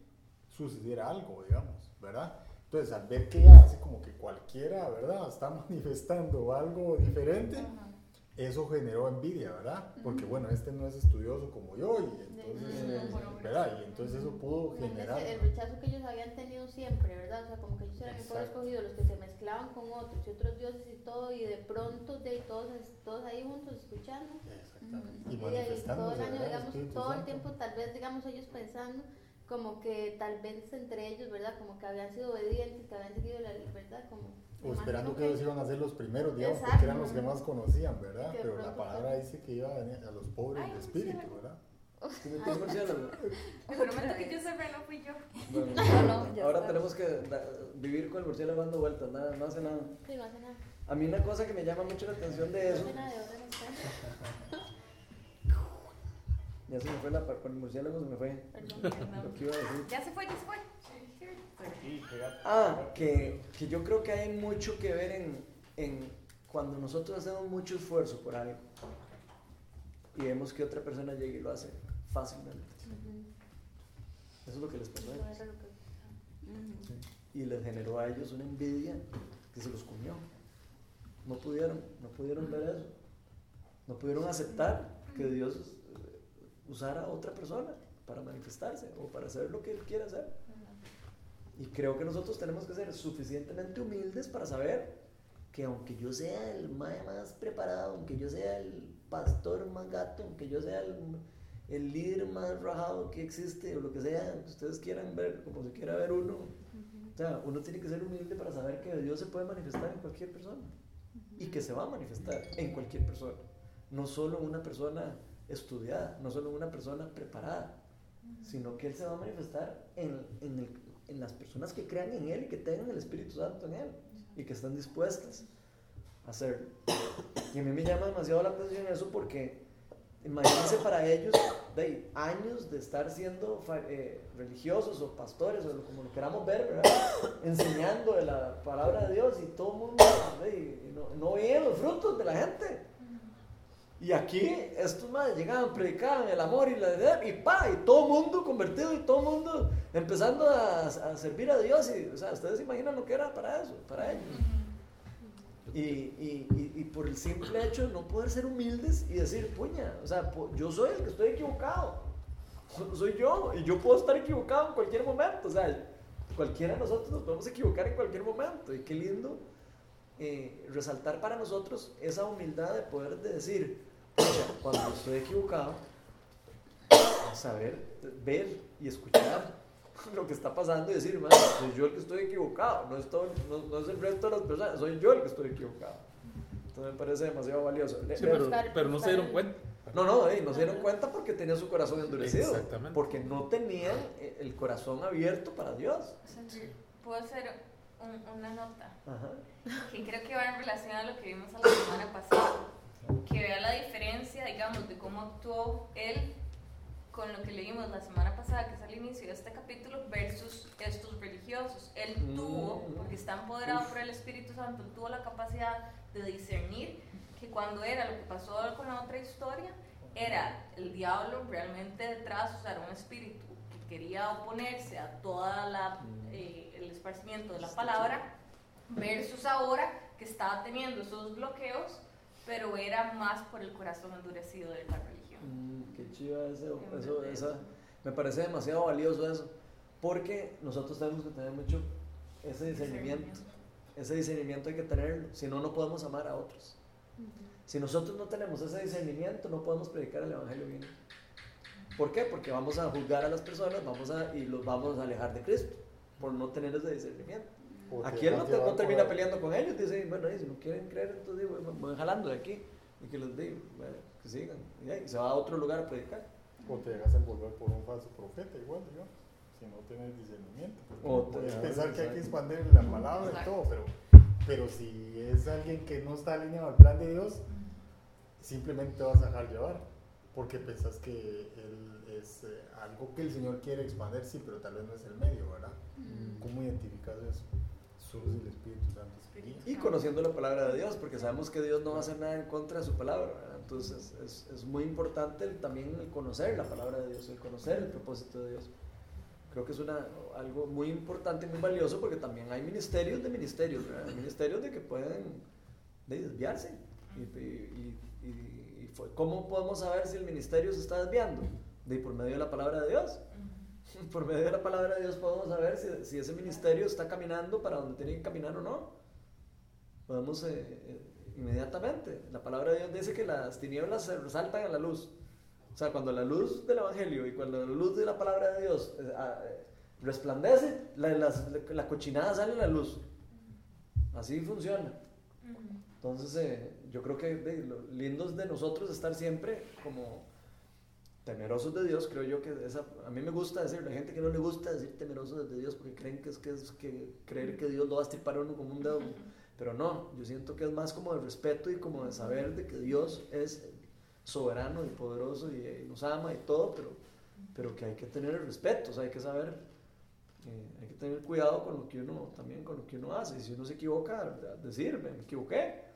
F: sucediera algo, digamos, ¿verdad? Entonces, al ver que hace como que cualquiera, ¿verdad? Está manifestando algo diferente,
E: Ajá.
F: Eso generó envidia, ¿verdad? Porque, bueno, este no es estudioso como yo, y entonces, eh, ¿verdad? Y entonces eso pudo generar...
H: el rechazo que ellos habían tenido siempre, ¿verdad? O sea, como que ellos eran el pueblo escogido, los que se mezclaban con otros y otros dioses y todo, y de pronto de todos, todos ahí juntos escuchando.
F: Exactamente.
H: Y,
F: Y
H: ahí todo el año, digamos, todo el tiempo, tal vez, digamos, ellos pensando como que tal vez entre ellos, ¿verdad? Como que habían sido obedientes, que habían seguido la ¿verdad? Como,
F: O esperando que ellos iban a ser los primeros, digamos,
H: Exacto.
F: porque eran los que más conocían, ¿verdad? Pero la palabra dice que iba a venir a los pobres
E: Ay,
F: de espíritu. ¿verdad?
A: ¿Sí me entiendes, murciélago?
E: Te prometo que yo cerré, no fui yo.
A: Bueno,
C: No, no, ya
A: ahora
C: está.
A: tenemos que da- vivir con el murciélago dando vueltas, nada, no hace nada.
H: Sí, no hace nada.
A: A mí una cosa que me llama mucho la atención de eso, ya se me fue la par- con el murciélago, se me fue
H: Perdón.
A: lo que iba a decir.
E: Ya se fue, ya se fue.
A: Ah, que, que yo creo que hay mucho que ver en, en cuando nosotros hacemos mucho esfuerzo por algo y vemos que otra persona llega y lo hace fácilmente. Eso es lo que les pasó a ellos.
C: Ujú.
A: Y les generó a ellos una envidia que se los comió. No pudieron, no pudieron ver eso. No pudieron aceptar que Dios eh, usara a otra persona para manifestarse o para hacer lo que Él quiere hacer. Y creo que nosotros tenemos que ser suficientemente humildes para saber que aunque yo sea el mae más preparado, aunque yo sea el pastor más gato, aunque yo sea el, el líder más rajado que existe, o lo que sea, que ustedes quieran ver, como se quiera ver uno, o sea, uno tiene que ser humilde para saber que Dios se puede manifestar en cualquier persona y que se va a manifestar en cualquier persona, no solo una persona estudiada, no solo una persona preparada, sino que Él se va a manifestar en, en, el- en las personas que crean en Él y que tengan el Espíritu Santo en Él y que están dispuestas a hacerlo. Y a mí me llama demasiado la atención eso porque imagínense para ellos de años de estar siendo eh, religiosos o pastores o como lo queramos ver, ¿verdad? enseñando de la palabra de Dios y todo el mundo de, no, no veían los frutos de la gente. Y aquí estos madres llegaban, predicaban el amor y la verdad, y pa, y todo mundo convertido y todo mundo empezando a, a servir a Dios. Y, o sea, ustedes se imaginan lo que era para eso, para ellos. Y, y, y, y por el simple hecho de no poder ser humildes y decir, puña, o sea, yo soy el que estoy equivocado. So- Soy yo, y yo puedo estar equivocado en cualquier momento. O sea, cualquiera de nosotros nos podemos equivocar en cualquier momento. Y qué lindo eh, resaltar para nosotros esa humildad de poder de decir, cuando estoy equivocado, saber, ver y escuchar lo que está pasando y decir, "Man, soy yo el que estoy equivocado, no, es todo- no, no es el resto de las personas, soy yo el que estoy equivocado. Entonces me parece demasiado valioso. Le-
B: Sí, pero, pero no se dieron cuenta.
A: no, no, eh, no se dieron cuenta porque tenían su corazón endurecido.
B: Exactamente.
A: Porque no tenían eh, el corazón abierto para Dios.
E: Puedo hacer un- una nota
A: Ajá.
E: que creo que va en relación a lo que vimos la semana pasada. Que vea la diferencia, digamos, de cómo actuó él con lo que leímos la semana pasada, que es al inicio de este capítulo, versus estos religiosos. Él
A: Mm.
E: tuvo, porque está empoderado por el Espíritu Santo, tuvo la capacidad de discernir que cuando era lo que pasó con la otra historia, era el diablo realmente detrás, o sea, era un espíritu que quería oponerse a toda la eh, el esparcimiento de la palabra, versus ahora que estaba teniendo esos bloqueos, pero era más por el corazón endurecido de la religión.
A: Mm, qué chiva eso, eso, esa, me parece demasiado valioso eso, porque nosotros tenemos que tener mucho ese discernimiento, ese discernimiento hay que tenerlo, si no, no podemos amar a otros. Si nosotros no tenemos ese discernimiento, no podemos predicar el Evangelio bien. ¿Por qué? Porque vamos a juzgar a las personas vamos a, y los vamos a alejar de Cristo, por no tener ese discernimiento. Aquí él no, te- termina peleando con ellos, dice, bueno, y si no quieren creer, entonces digo, bueno, voy jalando de aquí y que los diga, bueno, que sigan. Y ahí se va a otro lugar a predicar.
F: O te dejas envolver por un falso profeta, igual, digamos, si no tienes discernimiento. porque
A: O
F: puedes pensar que hay que expandir la palabra y todo, pero, pero si es alguien que no está alineado al plan de Dios, simplemente te vas a dejar llevar, porque pensás que él es eh, algo que el Señor quiere expandir, sí, pero tal vez no es el medio, ¿verdad? ¿Cómo identificas eso? El Espíritu Santo.
A: Y conociendo la palabra de Dios, porque sabemos que Dios no va a hacer nada en contra de su palabra. ¿verdad? Entonces es, es muy importante el- también el conocer la palabra de Dios, el conocer el propósito de Dios. Creo que es una, algo muy importante y muy valioso porque también hay ministerios de ministerios, ¿verdad? Hay ministerios de que pueden de desviarse. Y, y- y- y- y fue- ¿Cómo podemos saber si el ministerio se está desviando? De por medio de la palabra de Dios. Por medio de la palabra de Dios podemos saber si, si ese ministerio está caminando para donde tiene que caminar o no. Podemos eh, eh, inmediatamente. La palabra de Dios dice que las tinieblas se resaltan a la luz. O sea, cuando la luz del Evangelio y cuando la luz de la palabra de Dios eh, ah, eh, resplandece, la, las- la cochinada sale a la luz. Así funciona. Entonces, eh, yo creo que de, lo lindo es de nosotros estar siempre como temerosos de Dios. Creo yo que esa, a mí me gusta decir, la gente que no le gusta decir temerosos de Dios porque creen que es, que es que creer que Dios lo va a estripar a uno como un dedo. Pero no, yo siento que es más como de respeto y como de saber de que Dios es soberano y poderoso y, y nos ama y todo, pero, pero que hay que tener el respeto, o sea, hay que saber, eh, hay que tener cuidado con lo que uno también con lo que uno hace. Y si uno se equivoca, decir, me, me equivoqué.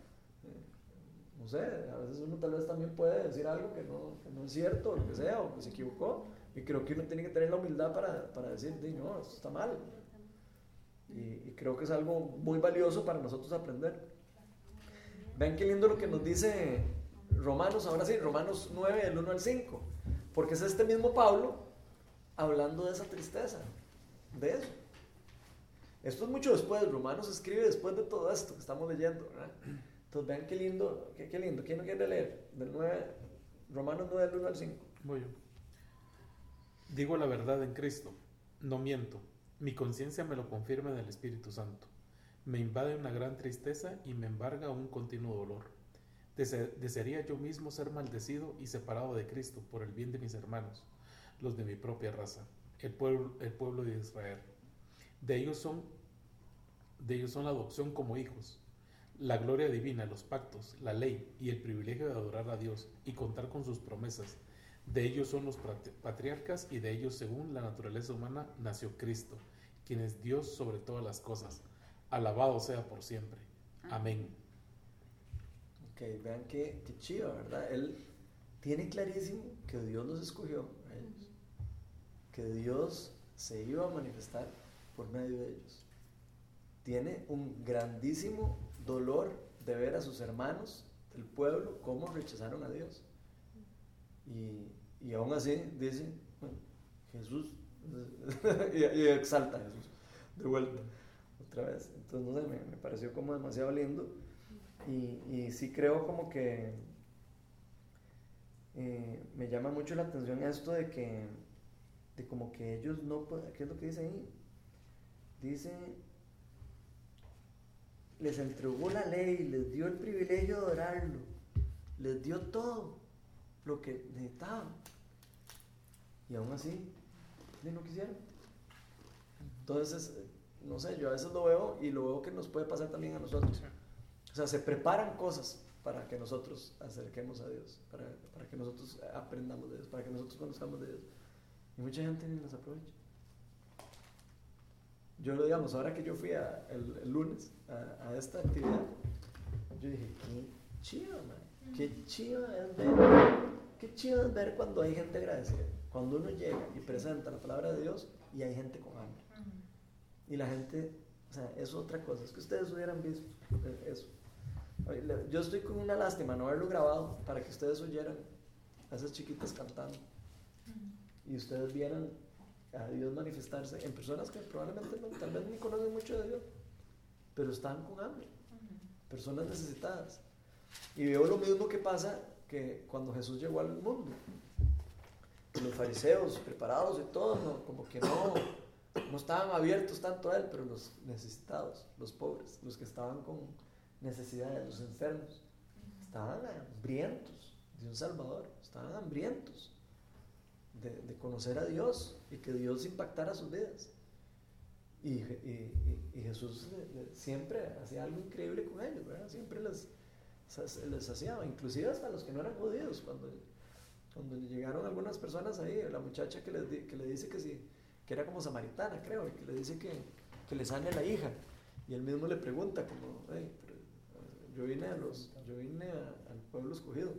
A: Sé, a veces uno tal vez también puede decir algo que no, no es cierto, o lo que sea, o que se equivocó. Y creo que uno tiene que tener la humildad para, para decir, "Di, no, esto está mal. Y, creo que es algo muy valioso para nosotros aprender. Vean qué lindo lo que nos dice Romanos, ahora sí, Romanos 9, del 1 al 5. Porque es este mismo Pablo hablando de esa tristeza, de eso. Esto es mucho después, Romanos escribe después de todo esto que estamos leyendo. Entonces vean qué lindo, qué, qué lindo. ¿Quién no quiere leer? Del 9, Romanos 9, del 1 al 5.
B: Voy yo. Digo la verdad en Cristo, no miento. Mi conciencia me lo confirma del Espíritu Santo. Me invade una gran tristeza y me embarga un continuo dolor. Dese- desearía yo mismo ser maldecido y separado de Cristo por el bien de mis hermanos, los de mi propia raza, el pueblo, el pueblo de Israel. De ellos son, de ellos son la adopción como hijos, la gloria divina, los pactos, la ley y el privilegio de adorar a Dios y contar con sus promesas. De ellos son los patri- patriarcas y de ellos, según la naturaleza humana, nació Cristo, quien es Dios sobre todas las cosas. Alabado sea por siempre. Amén.
A: Ok, vean qué, qué chido, ¿verdad? Él tiene clarísimo que Dios los escogió a ellos, que Dios se iba a manifestar por medio de ellos. Tiene un grandísimo dolor de ver a sus hermanos del pueblo cómo rechazaron a Dios. Y, y aún así dice, bueno, Jesús, y, exalta a Jesús de vuelta, otra vez. Entonces, no sé, me, pareció como demasiado lindo. Y, y sí creo como que eh, me llama mucho la atención esto de que, de como que ellos no ¿qué es lo que dice ahí? Dice, les entregó la ley, les dio el privilegio de adorarlo, les dio todo lo que necesitaban. Y aún así, no quisieron. Entonces, no sé, yo a veces lo veo y lo veo que nos puede pasar también a nosotros. O sea, se preparan cosas para que nosotros acerquemos a Dios, para, para que nosotros aprendamos de Dios, para que nosotros conozcamos de Dios. Y mucha gente ni las aprovecha. Yo lo digamos, ahora que yo fui a- el, el lunes a, a esta actividad, yo dije, qué chido, man. Qué chido es ver, qué chido es ver cuando hay gente agradecida. Cuando uno llega y presenta la palabra de Dios y hay gente con hambre. Y la gente, o sea, es otra cosa. Es que ustedes hubieran visto eh, eso. Yo estoy con una lástima no haberlo grabado para que ustedes oyeran a esas chiquitas cantando y ustedes vieran a Dios manifestarse en personas que probablemente no, tal vez ni conocen mucho de Dios, pero están con hambre, personas necesitadas. Y veo lo mismo que pasa que cuando Jesús llegó al mundo. Los fariseos preparados y todo, no, como que no, no estaban abiertos tanto a él, pero los necesitados, los pobres, los que estaban con necesidades, los enfermos, estaban hambrientos de un Salvador, estaban hambrientos de, de conocer a Dios y que Dios impactara sus vidas. Y, y- y- Jesús le- le- siempre hacía algo increíble con ellos, ¿verdad? Siempre les, les hacía, inclusive hasta los que no eran judíos, cuando, cuando llegaron algunas personas ahí, la muchacha que, di- que le dice que sí, que era como samaritana, creo, y que le dice que, que le sane la hija. Y él mismo le pregunta como, "Hey, eh, yo vine, a los, yo vine a- al pueblo escogido.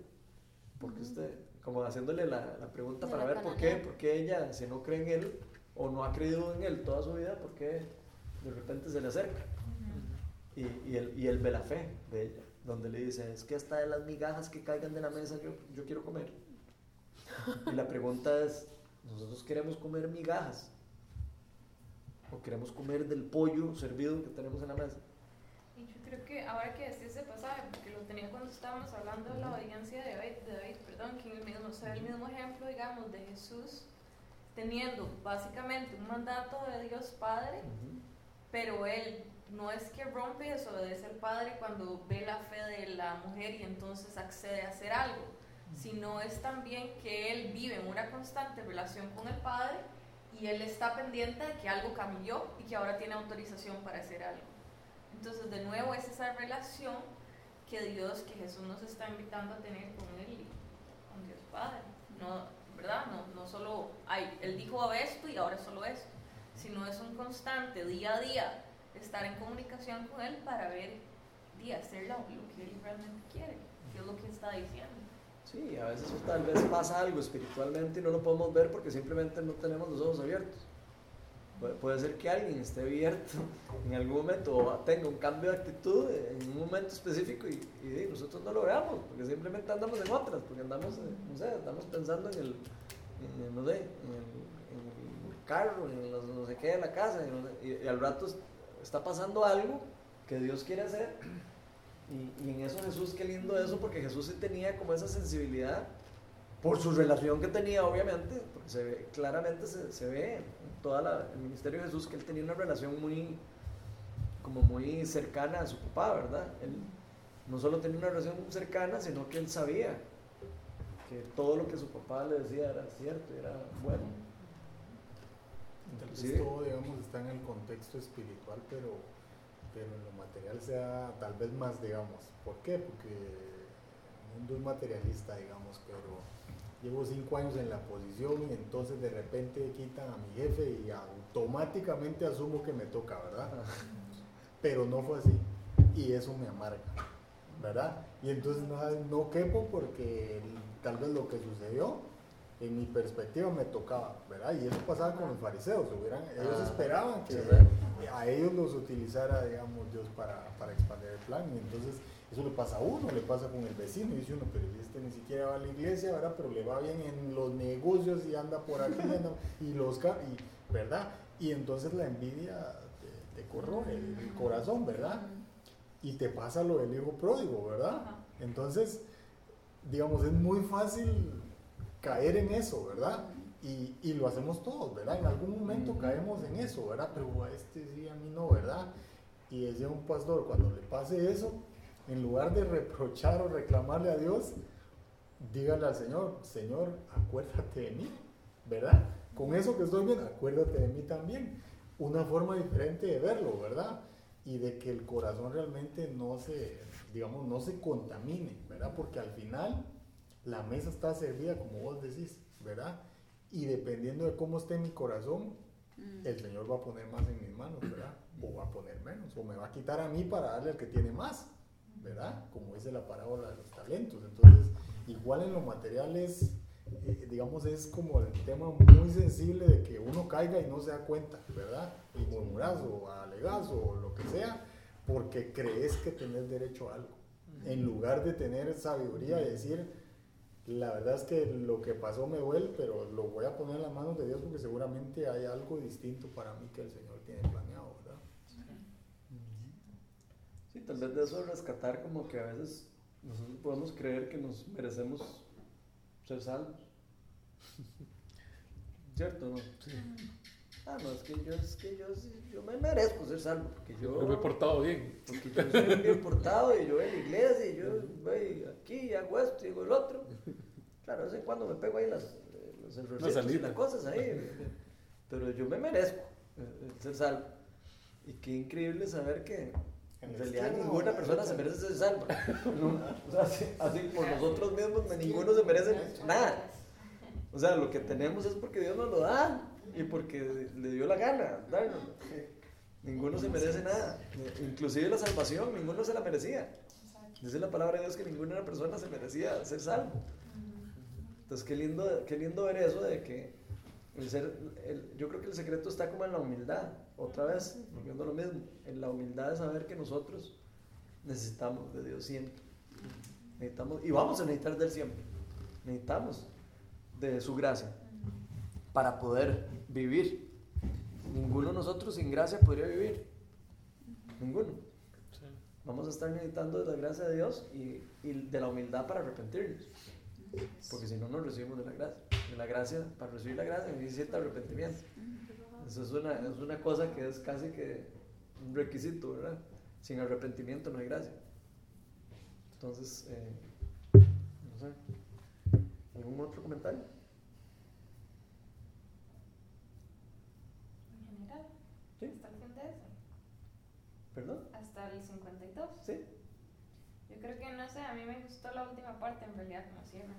A: Porque usted, como haciéndole la, la pregunta
H: De
A: para
H: la
A: ver por qué, por qué ella, si no cree en él o no ha creído en él toda su vida, por qué de repente se le acerca. Y, y, él, y él ve la fe de ella, donde le dice, es que hasta de las migajas que caigan de la mesa yo, yo quiero comer. Y la pregunta es, ¿nosotros queremos comer migajas? ¿O queremos comer del pollo servido que tenemos en la mesa?
E: Y yo creo que ahora que decís ese pasaje, porque lo tenía cuando estábamos hablando de la obediencia de David, de David perdón, que en el mismo, o sea, el mismo ejemplo, digamos, de Jesús teniendo básicamente un mandato de Dios Padre, pero él no es que rompe y desobedece al Padre cuando ve la fe de la mujer y entonces accede a hacer algo, sino es también que él vive en una constante relación con el Padre y él está pendiente de que algo cambió y que ahora tiene autorización para hacer algo. Entonces, de nuevo, es esa relación que Dios, que Jesús nos está invitando a tener con Él Padre. No, ¿verdad? No, no solo, ay, Él dijo esto y ahora solo esto, sino es un constante, día a día, estar en comunicación con Él para ver y hacer lo que Él realmente quiere, qué es lo que está diciendo.
A: Sí, a veces tal vez pasa algo espiritualmente y no lo podemos ver porque simplemente no tenemos los ojos abiertos. Pu- Puede ser que alguien esté abierto en algún momento o tenga un cambio de actitud en un momento específico y, nosotros no lo veamos porque simplemente andamos en otras, porque andamos, eh, no sé, estamos pensando en el, en, no sé, en el, en el carro, en los no sé qué la casa y, no al rato está pasando algo que Dios quiere hacer y, y en eso Jesús, qué lindo eso, porque Jesús sí tenía como esa sensibilidad por su relación que tenía, obviamente, porque claramente se, ve todo el ministerio de Jesús que él tenía una relación muy, como muy cercana a su papá, ¿verdad? Él no solo tenía una relación cercana, sino que él sabía que todo lo que su papá le decía era cierto, era bueno. Inclusive-
F: todo, digamos, está en el contexto espiritual, pero, pero en lo material sea tal vez más, digamos. ¿Por qué? Porque el mundo es materialista, digamos, pero llevo cinco años en la posición y entonces de repente quitan a mi jefe y automáticamente asumo que me toca, ¿verdad? Pero no fue así y eso me amarga, ¿verdad? Y entonces no, no quepo porque tal vez lo que sucedió en mi perspectiva me tocaba, ¿verdad? Y eso pasaba con los fariseos, hubieran, ellos
A: Ah,
F: esperaban que a ellos los utilizara, digamos, Dios para, para expandir el plan. Y entonces eso le pasa a uno, le pasa con el vecino, y dice uno, pero este ni siquiera va a la iglesia, ¿verdad? Pero le va bien en los negocios y anda por aquí, anda- y los y, ¿verdad? Y entonces la envidia te, te corroe el, el corazón, ¿verdad? Y te pasa lo del hijo pródigo, ¿verdad? Entonces, digamos, es muy fácil caer en eso, ¿verdad? Y, y lo hacemos todos, ¿verdad? En algún momento caemos en eso, ¿verdad? Pero a este sí, a mí no, ¿verdad? Y decía un pastor, cuando le pase eso, en lugar de reprochar o reclamarle a Dios, dígale al Señor, Señor, acuérdate de mí, ¿verdad? Con eso que estoy viendo, acuérdate de mí también. Una forma diferente de verlo, ¿verdad? Y de que el corazón realmente no se, digamos, no se contamine, ¿verdad? Porque al final la mesa está servida como vos decís, ¿verdad? Y dependiendo de cómo esté mi corazón, el Señor va a poner más en mis manos, ¿verdad? O va a poner menos, o me va a quitar a mí para darle al que tiene más, ¿verdad? Como dice la parábola de los talentos. Entonces, igual en lo material es, eh, digamos, es como el tema muy sensible de que uno caiga y no se da cuenta, ¿verdad? Y murmuras o alegas o lo que sea, porque crees que tenés derecho a algo. En lugar de tener sabiduría y decir, la verdad es que lo que pasó me duele, pero lo voy a poner en las manos de Dios porque seguramente hay algo distinto para mí que el Señor tiene planeado.
A: Sí, tal vez de eso rescatar como que a veces nosotros podemos creer que nos merecemos ser salvos. ¿Cierto? ¿No? Ah, no, es que yo, es que yo, yo me merezco ser salvo, porque yo,
B: Yo me he portado bien.
A: porque yo soy bien portado y yo voy a la iglesia y yo voy aquí y hago esto y hago el otro. Claro, de vez en cuando me pego ahí las, los errorcitos y las cosas ahí, pero yo me merezco eh, eh, ser salvo. Y qué increíble saber que
F: En
A: realidad ninguna persona se merece ser salva. No, o sea, así, así por nosotros mismos, ninguno se merece nada. O sea, lo que tenemos es porque Dios nos lo da y porque le dio la gana dárnoslo. Ninguno se merece nada. Inclusive la salvación, ninguno se la merecía. Dice la palabra de Dios que ninguna persona se merecía ser salvo. Entonces, qué lindo, qué lindo ver eso de que el ser, el- yo creo que el secreto está como en la humildad. Otra vez, volviendo a lo mismo, en la humildad de saber que nosotros necesitamos de Dios siempre. Necesitamos, y vamos a necesitar de Él siempre. Necesitamos de su gracia para poder vivir. Ninguno de nosotros sin gracia podría vivir. Ninguno.
B: Sí.
A: Vamos a estar necesitando de la gracia de Dios y, y de la humildad para arrepentirnos. Porque si no, no recibimos de la gracia. De la gracia, para recibir la gracia necesita arrepentimiento. Eso es una, es una cosa que es casi que un requisito, ¿verdad? Sin arrepentimiento no hay gracia. Entonces, eh, no sé. ¿Algún otro comentario?
E: En general,
A: Sí.
E: hasta el fin de eso,
A: ¿Perdón?
E: hasta el 52.
A: Sí.
E: Yo creo que, no sé, a mí me gustó la última parte en realidad, como cierran.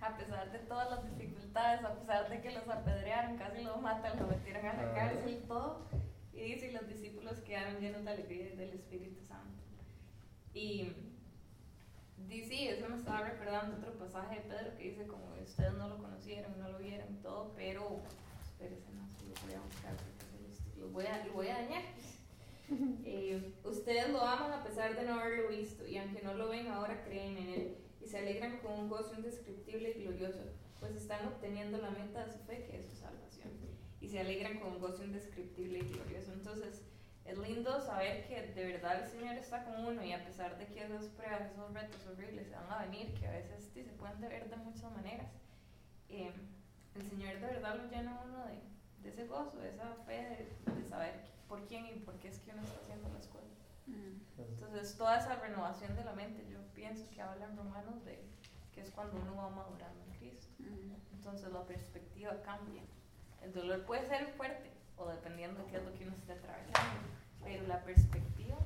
E: A pesar de todas las dificultades, a pesar de que los apedrearon, casi los matan, los metieron a la
A: Ah.
E: cárcel y todo. Y dice, y los discípulos quedaron llenos de alegría y del Espíritu Santo. Y dice, eso me estaba recordando otro pasaje de Pedro que dice, como ustedes no lo conocieron, no lo vieron y todo, pero, espérense, sí lo voy a buscar porque los voy a, lo voy a dañar. Eh, ustedes lo aman a pesar de no haberlo visto, y aunque no lo ven ahora, creen en él y se alegran con un gozo indescriptible y glorioso, pues están obteniendo la meta de su fe, que es su salvación, y se alegran con un gozo indescriptible y glorioso. Entonces, es lindo saber que de verdad el Señor está con uno, y a pesar de que esas pruebas, esos retos horribles se van a venir, que a veces sí, se pueden ver de muchas maneras, eh, el Señor de verdad lo llena uno de, de ese gozo, de esa fe, de, de saber por quién y por qué es que uno está haciendo las cosas. Entonces, toda esa renovación de la mente, yo pienso que habla en Romanos de que es cuando uno va madurando en Cristo. Entonces, la perspectiva cambia. El dolor puede ser fuerte, o dependiendo de qué es lo que uno esté atravesando, pero la perspectiva